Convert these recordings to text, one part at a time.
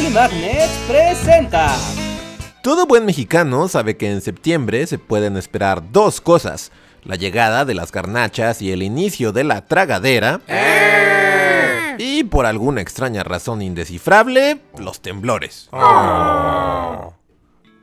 Bully Magnets presenta. Todo buen mexicano sabe que en septiembre se pueden esperar dos cosas. La llegada de las garnachas y el inicio de la tragadera. Y por alguna extraña razón indescifrable, los temblores.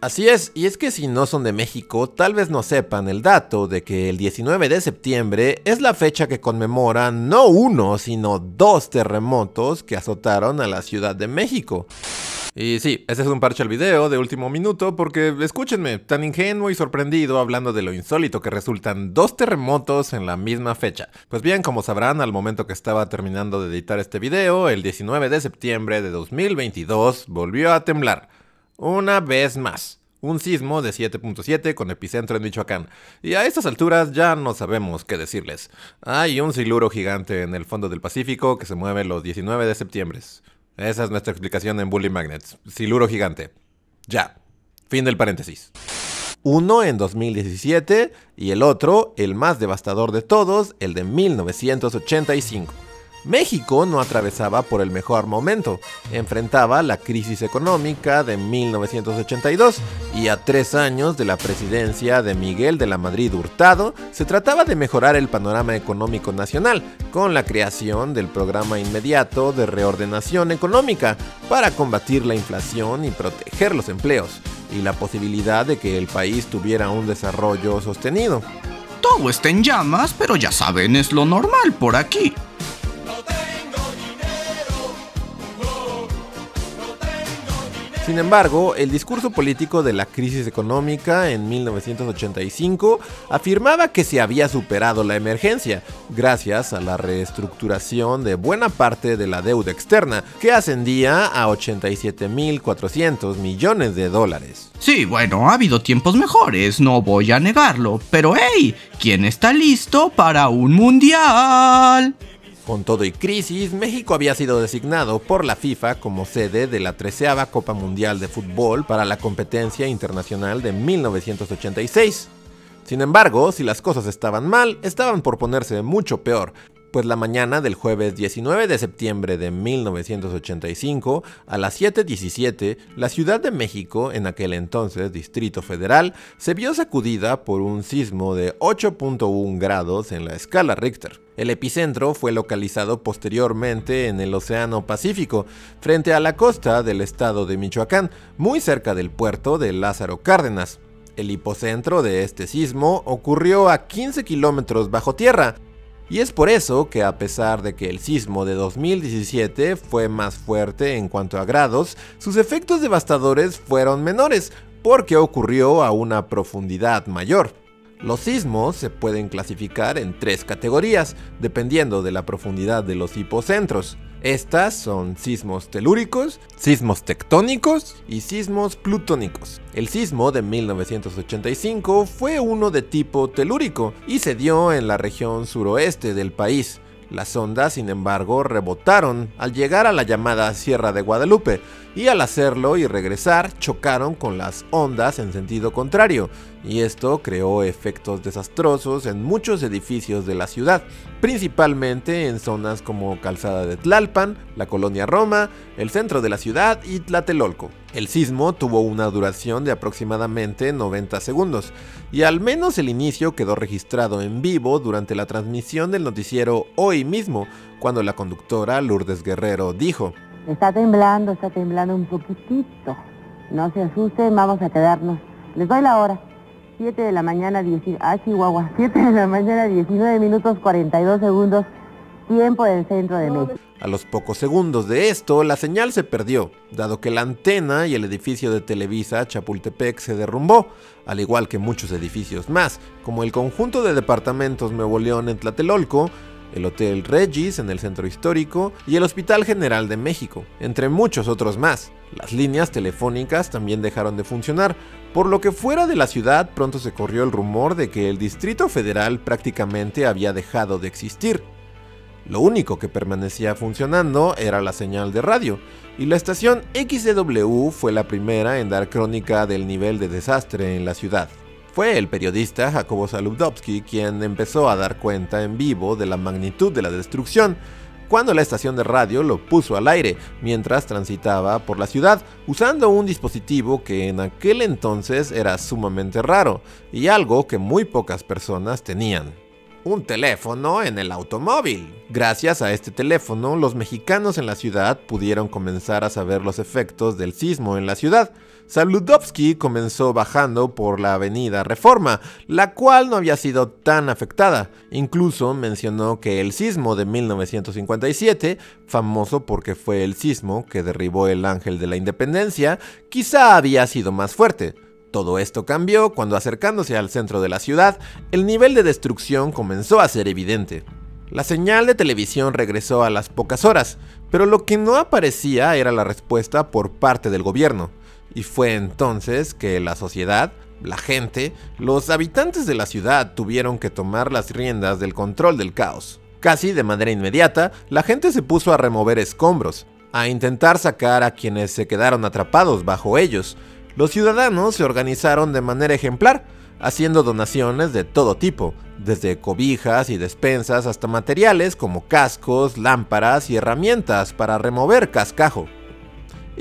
Así es, y es que si no son de México, tal vez no sepan el dato de que el 19 de septiembre es la fecha que conmemora no uno, sino dos terremotos que azotaron a la Ciudad de México. Y sí, ese es un parche al video de último minuto porque, escúchenme, tan ingenuo y sorprendido hablando de lo insólito que resultan dos terremotos en la misma fecha. Pues bien, como sabrán, al momento que estaba terminando de editar este video, el 19 de septiembre de 2022 volvió a temblar. Una vez más. Un sismo de 7.7 con epicentro en Michoacán. Y a estas alturas ya no sabemos qué decirles. Hay un siluro gigante en el fondo del Pacífico que se mueve los 19 de septiembre. Esa es nuestra explicación en Bully Magnets. Siluro gigante. Ya. Fin del paréntesis. Uno en 2017 y el otro, el más devastador de todos, el de 1985. México no atravesaba por el mejor momento, enfrentaba la crisis económica de 1982 y a tres años de la presidencia de Miguel de la Madrid Hurtado, se trataba de mejorar el panorama económico nacional con la creación del programa inmediato de reordenación económica para combatir la inflación y proteger los empleos y la posibilidad de que el país tuviera un desarrollo sostenido. Todo está en llamas, pero ya saben, es lo normal por aquí. Sin embargo, el discurso político de la crisis económica en 1985 afirmaba que se había superado la emergencia gracias a la reestructuración de buena parte de la deuda externa, que ascendía a 87.400 millones de dólares. Sí, bueno, ha habido tiempos mejores, no voy a negarlo, pero hey, ¿quién está listo para un mundial? Con todo y crisis, México había sido designado por la FIFA como sede de la 13 Copa Mundial de Fútbol para la competencia internacional de 1986. Sin embargo, si las cosas estaban mal, estaban por ponerse mucho peor, pues la mañana del jueves 19 de septiembre de 1985, a las 7.17, la Ciudad de México, en aquel entonces Distrito Federal, se vio sacudida por un sismo de 8.1 grados en la escala Richter. El epicentro fue localizado posteriormente en el Océano Pacífico, frente a la costa del estado de Michoacán, muy cerca del puerto de Lázaro Cárdenas. El hipocentro de este sismo ocurrió a 15 kilómetros bajo tierra, y es por eso que a pesar de que el sismo de 2017 fue más fuerte en cuanto a grados, sus efectos devastadores fueron menores, porque ocurrió a una profundidad mayor. Los sismos se pueden clasificar en tres categorías, dependiendo de la profundidad de los hipocentros. Estas son sismos telúricos, sismos tectónicos y sismos plutónicos. El sismo de 1985 fue uno de tipo telúrico y se dio en la región suroeste del país. Las ondas, sin embargo, rebotaron al llegar a la llamada Sierra de Guadalupe y al hacerlo y regresar chocaron con las ondas en sentido contrario, y esto creó efectos desastrosos en muchos edificios de la ciudad, principalmente en zonas como Calzada de Tlalpan, la colonia Roma, el centro de la ciudad y Tlatelolco. El sismo tuvo una duración de aproximadamente 90 segundos, y al menos el inicio quedó registrado en vivo durante la transmisión del noticiero hoy mismo, cuando la conductora Lourdes Guerrero dijo, Está temblando, está temblando un poquitito. No se asusten, vamos a quedarnos. Les doy la hora. 7 de la mañana, 10, ah, Chihuahua, 7 de la mañana, 19 minutos 42 segundos, tiempo del centro de México. A los pocos segundos de esto, la señal se perdió, dado que la antena y el edificio de Televisa Chapultepec se derrumbó, al igual que muchos edificios más, como el conjunto de departamentos Nuevo León en Tlatelolco, el Hotel Regis en el centro histórico y el Hospital General de México, entre muchos otros más. Las líneas telefónicas también dejaron de funcionar, por lo que fuera de la ciudad pronto se corrió el rumor de que el Distrito Federal prácticamente había dejado de existir. Lo único que permanecía funcionando era la señal de radio, y la estación XCW fue la primera en dar crónica del nivel de desastre en la ciudad. Fue el periodista Jacobo Saludowski quien empezó a dar cuenta en vivo de la magnitud de la destrucción, cuando la estación de radio lo puso al aire mientras transitaba por la ciudad, usando un dispositivo que en aquel entonces era sumamente raro y algo que muy pocas personas tenían un teléfono en el automóvil. Gracias a este teléfono, los mexicanos en la ciudad pudieron comenzar a saber los efectos del sismo en la ciudad. Saludowski comenzó bajando por la avenida Reforma, la cual no había sido tan afectada. Incluso mencionó que el sismo de 1957, famoso porque fue el sismo que derribó el Ángel de la Independencia, quizá había sido más fuerte. Todo esto cambió cuando acercándose al centro de la ciudad, el nivel de destrucción comenzó a ser evidente. La señal de televisión regresó a las pocas horas, pero lo que no aparecía era la respuesta por parte del gobierno. Y fue entonces que la sociedad, la gente, los habitantes de la ciudad tuvieron que tomar las riendas del control del caos. Casi de manera inmediata, la gente se puso a remover escombros, a intentar sacar a quienes se quedaron atrapados bajo ellos, los ciudadanos se organizaron de manera ejemplar, haciendo donaciones de todo tipo, desde cobijas y despensas hasta materiales como cascos, lámparas y herramientas para remover cascajo.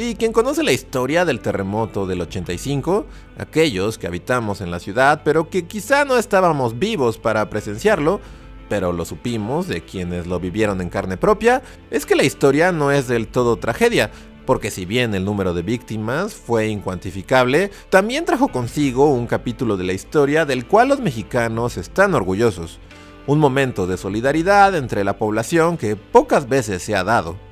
Y quien conoce la historia del terremoto del 85, aquellos que habitamos en la ciudad, pero que quizá no estábamos vivos para presenciarlo, pero lo supimos de quienes lo vivieron en carne propia, es que la historia no es del todo tragedia, porque si bien el número de víctimas fue incuantificable, también trajo consigo un capítulo de la historia del cual los mexicanos están orgullosos. Un momento de solidaridad entre la población que pocas veces se ha dado.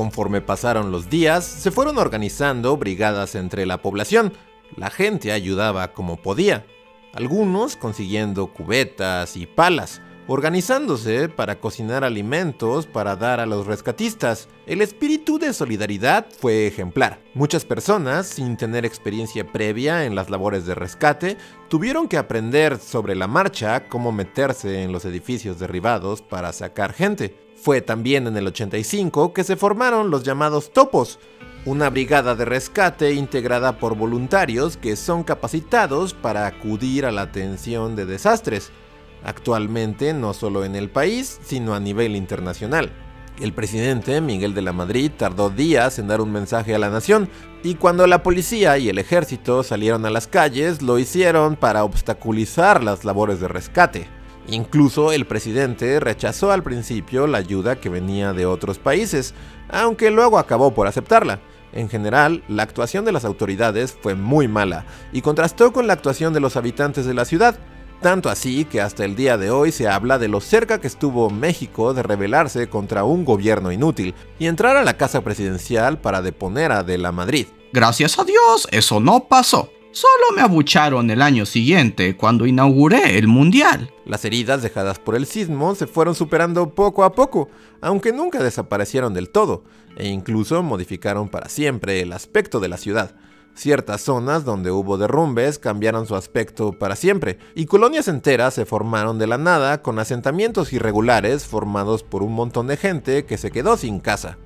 Conforme pasaron los días, se fueron organizando brigadas entre la población. La gente ayudaba como podía, algunos consiguiendo cubetas y palas, organizándose para cocinar alimentos para dar a los rescatistas. El espíritu de solidaridad fue ejemplar. Muchas personas, sin tener experiencia previa en las labores de rescate, tuvieron que aprender sobre la marcha cómo meterse en los edificios derribados para sacar gente. Fue también en el 85 que se formaron los llamados topos, una brigada de rescate integrada por voluntarios que son capacitados para acudir a la atención de desastres actualmente no solo en el país, sino a nivel internacional. El presidente Miguel de la Madrid tardó días en dar un mensaje a la nación y cuando la policía y el ejército salieron a las calles lo hicieron para obstaculizar las labores de rescate. Incluso el presidente rechazó al principio la ayuda que venía de otros países, aunque luego acabó por aceptarla. En general, la actuación de las autoridades fue muy mala y contrastó con la actuación de los habitantes de la ciudad, tanto así que hasta el día de hoy se habla de lo cerca que estuvo México de rebelarse contra un gobierno inútil y entrar a la casa presidencial para deponer a De la Madrid. Gracias a Dios, eso no pasó. Solo me abucharon el año siguiente cuando inauguré el Mundial. Las heridas dejadas por el sismo se fueron superando poco a poco, aunque nunca desaparecieron del todo, e incluso modificaron para siempre el aspecto de la ciudad. Ciertas zonas donde hubo derrumbes cambiaron su aspecto para siempre, y colonias enteras se formaron de la nada con asentamientos irregulares formados por un montón de gente que se quedó sin casa.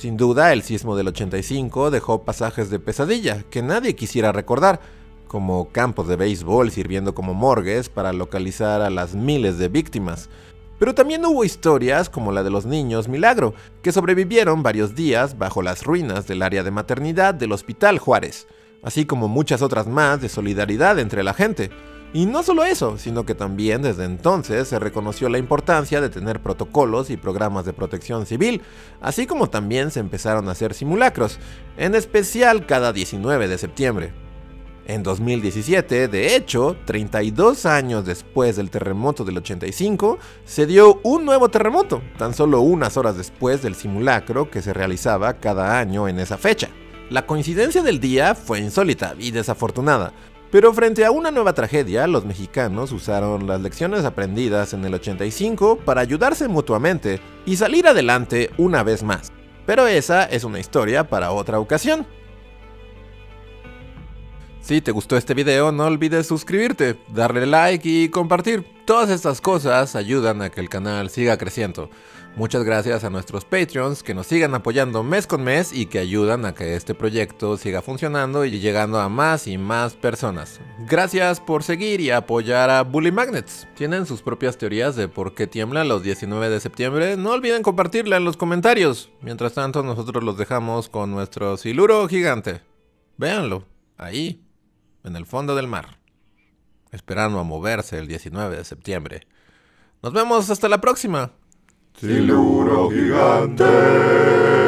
Sin duda, el sismo del 85 dejó pasajes de pesadilla que nadie quisiera recordar, como campos de béisbol sirviendo como morgues para localizar a las miles de víctimas, pero también hubo historias como la de los niños Milagro, que sobrevivieron varios días bajo las ruinas del área de maternidad del Hospital Juárez, así como muchas otras más de solidaridad entre la gente. Y no solo eso, sino que también desde entonces se reconoció la importancia de tener protocolos y programas de protección civil, así como también se empezaron a hacer simulacros, en especial cada 19 de septiembre. En 2017, de hecho, 32 años después del terremoto del 85, se dio un nuevo terremoto, tan solo unas horas después del simulacro que se realizaba cada año en esa fecha. La coincidencia del día fue insólita y desafortunada, pero frente a una nueva tragedia, los mexicanos usaron las lecciones aprendidas en el 85 para ayudarse mutuamente y salir adelante una vez más. Pero esa es una historia para otra ocasión. Si te gustó este video no olvides suscribirte, darle like y compartir. Todas estas cosas ayudan a que el canal siga creciendo. Muchas gracias a nuestros Patreons que nos sigan apoyando mes con mes y que ayudan a que este proyecto siga funcionando y llegando a más y más personas. Gracias por seguir y apoyar a Bully Magnets. ¿Tienen sus propias teorías de por qué tiembla los 19 de septiembre? No olviden compartirla en los comentarios. Mientras tanto, nosotros los dejamos con nuestro siluro gigante. Véanlo, ahí, en el fondo del mar, esperando a moverse el 19 de septiembre. Nos vemos hasta la próxima. Siluro gigante.